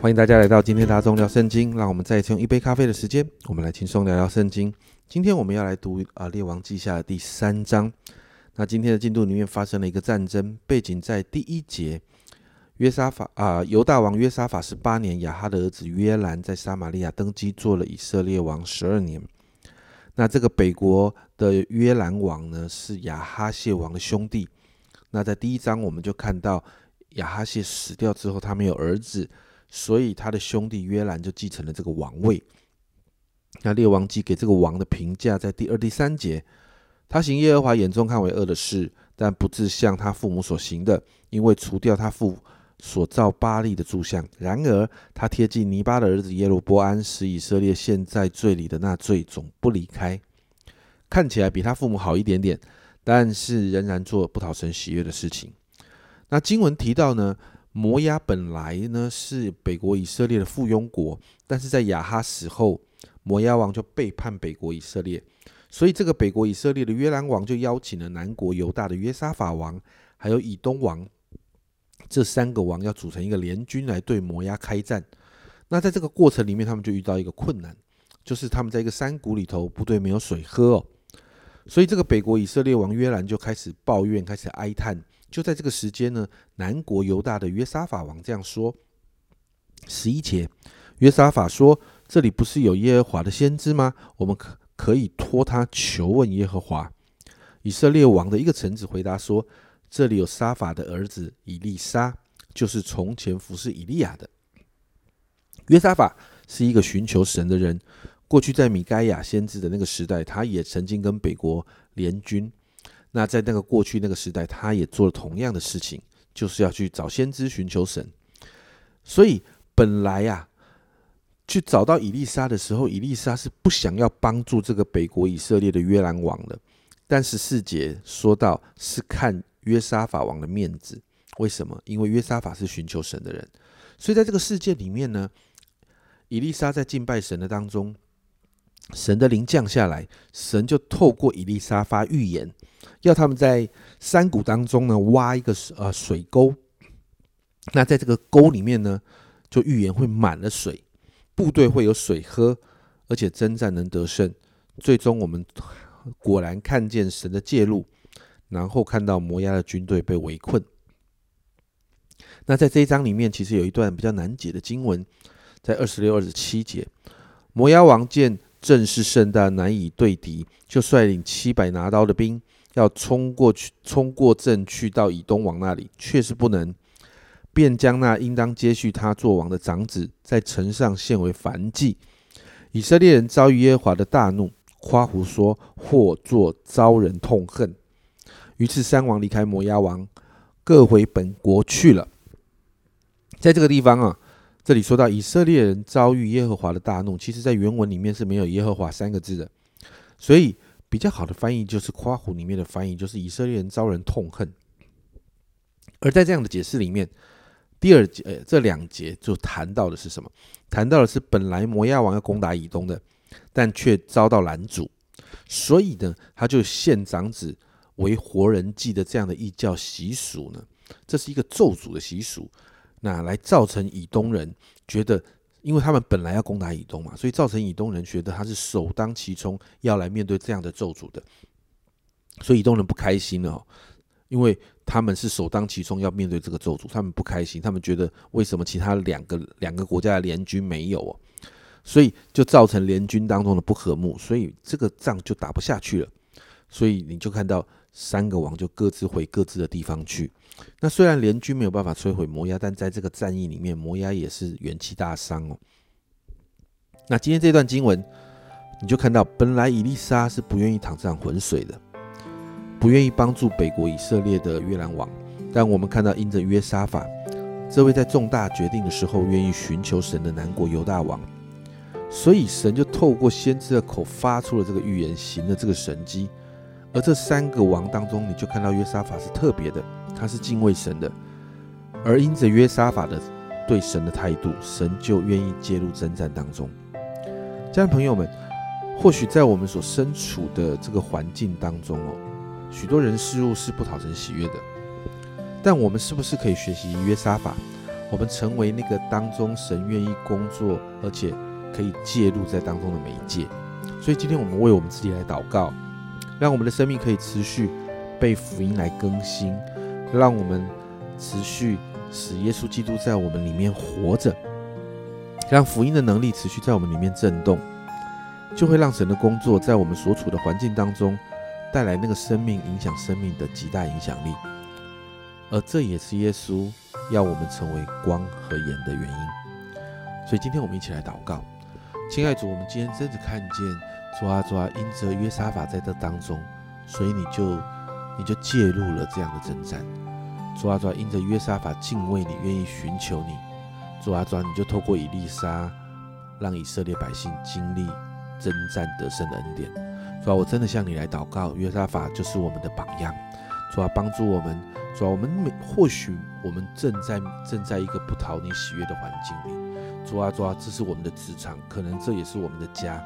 欢迎大家来到今天大众聊圣经，让我们再一次用一杯咖啡的时间，我们来轻松聊聊圣经。今天我们要来读啊《列王记下》的第三章。那今天的进度里面发生了一个战争，背景在第一节，约沙法啊犹大王约沙法十八年，亚哈的儿子约兰在撒玛利亚登基，做了以色列王十二年。那这个北国的约兰王呢，是亚哈谢王的兄弟。那在第一章我们就看到亚哈谢死掉之后，他没有儿子，所以他的兄弟约兰就继承了这个王位。那列王记给这个王的评价在第二、第三节，他行耶和华眼中看为恶的事，但不至像他父母所行的，因为除掉他父所造巴利的柱像。然而他贴近尼巴的儿子耶罗波安，使以色列陷在罪里的那罪总不离开。看起来比他父母好一点点。但是仍然做不讨神喜悦的事情。那经文提到呢，摩押本来呢是北国以色列的附庸国，但是在亚哈死后，摩押王就背叛北国以色列，所以这个北国以色列的约兰王就邀请了南国犹大的约沙法王，还有以东王这三个王要组成一个联军来对摩押开战。那在这个过程里面，他们就遇到一个困难，就是他们在一个山谷里头，部队没有水喝哦。所以，这个北国以色列王约兰就开始抱怨，开始哀叹。就在这个时间呢，南国犹大的约沙法王这样说：十一节，约沙法说：“这里不是有耶和华的先知吗？我们可可以托他求问耶和华。”以色列王的一个臣子回答说：“这里有沙法的儿子以利沙，就是从前服侍以利亚的。约沙法是一个寻求神的人。”过去在米该亚先知的那个时代，他也曾经跟北国联军。那在那个过去那个时代，他也做了同样的事情，就是要去找先知寻求神。所以本来呀，去找到以利沙的时候，以利沙是不想要帮助这个北国以色列的约兰王的。但是四节说到是看约沙法王的面子，为什么？因为约沙法是寻求神的人，所以在这个世界里面呢，以利沙在敬拜神的当中。神的灵降下来，神就透过以利沙发预言，要他们在山谷当中呢挖一个呃水沟。那在这个沟里面呢，就预言会满了水，部队会有水喝，而且征战能得胜。最终我们果然看见神的介入，然后看到摩押的军队被围困。那在这一章里面，其实有一段比较难解的经文，在二十六、二十七节，摩押王见。正是圣诞难以对敌，就率领七百拿刀的兵要冲过去，冲过镇去到以东王那里，却是不能，便将那应当接续他做王的长子在城上献为燔祭。以色列人遭遇耶和华的大怒，夸胡说，或作遭人痛恨。于是三王离开摩押王，各回本国去了。在这个地方啊。这里说到以色列人遭遇耶和华的大怒，其实在原文里面是没有耶和华三个字的，所以比较好的翻译就是夸胡里面的翻译，就是以色列人遭人痛恨。而在这样的解释里面，第二节呃这两节就谈到的是什么？谈到的是本来摩亚王要攻打以东的，但却遭到拦阻，所以呢，他就献长子为活人祭的这样的异教习俗呢，这是一个咒诅的习俗。那来造成以东人觉得，因为他们本来要攻打以东嘛，所以造成以东人觉得他是首当其冲要来面对这样的咒诅的，所以以东人不开心哦，因为他们是首当其冲要面对这个咒诅，他们不开心，他们觉得为什么其他两个两个国家的联军没有哦，所以就造成联军当中的不和睦，所以这个仗就打不下去了，所以你就看到三个王就各自回各自的地方去。那虽然联军没有办法摧毁摩押，但在这个战役里面，摩押也是元气大伤哦。那今天这段经文，你就看到，本来以利沙是不愿意淌这场浑水的，不愿意帮助北国以色列的约兰王。但我们看到，因着约沙法这位在重大决定的时候愿意寻求神的南国犹大王，所以神就透过先知的口发出了这个预言，行了这个神迹。而这三个王当中，你就看到约沙法是特别的。他是敬畏神的，而因着约沙法的对神的态度，神就愿意介入征战当中。家人朋友们，或许在我们所身处的这个环境当中哦，许多人事物是不讨神喜悦的，但我们是不是可以学习约沙法，我们成为那个当中神愿意工作，而且可以介入在当中的媒介。所以今天我们为我们自己来祷告，让我们的生命可以持续被福音来更新，让我们持续使耶稣基督在我们里面活着，让福音的能力持续在我们里面震动，就会让神的工作在我们所处的环境当中带来那个生命影响生命的极大影响力。而这也是耶稣要我们成为光和盐的原因。所以今天我们一起来祷告，亲爱主，我们今天真的看见。主啊，主啊，因着约沙法在这当中，所以你就你就介入了这样的征战。主啊，主啊，因着约沙法敬畏你，愿意寻求你。主啊，主啊，你就透过以利沙，让以色列百姓经历征战得胜的恩典。主啊，我真的向你来祷告，约沙法就是我们的榜样。主啊，帮助我们。主啊，我们每或许我们正在正在一个不讨你喜悦的环境里。主啊，主啊，这是我们的职场，可能这也是我们的家。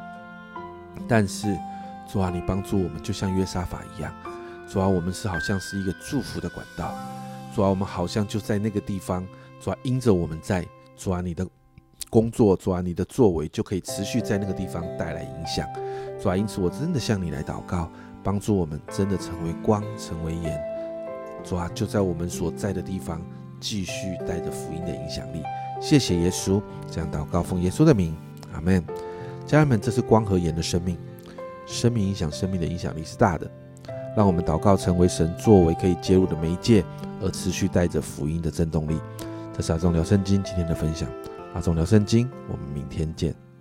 但是，主啊，你帮助我们，就像约沙法一样。主啊，我们是好像是一个祝福的管道。主啊，我们好像就在那个地方。主啊，因着我们在，主啊，你的工作，主啊，你的作为就可以持续在那个地方带来影响。主啊，因此我真的向你来祷告，帮助我们真的成为光，成为盐。主啊，就在我们所在的地方，继续带着福音的影响力。谢谢耶稣，这样祷告奉耶稣的名，阿门。家人们，这是光和盐的生命，生命影响生命的影响力是大的。让我们祷告，成为神作为可以介入的媒介，而持续带着福音的震动力。这是阿忠聊圣经今天的分享，阿忠聊圣经，我们明天见。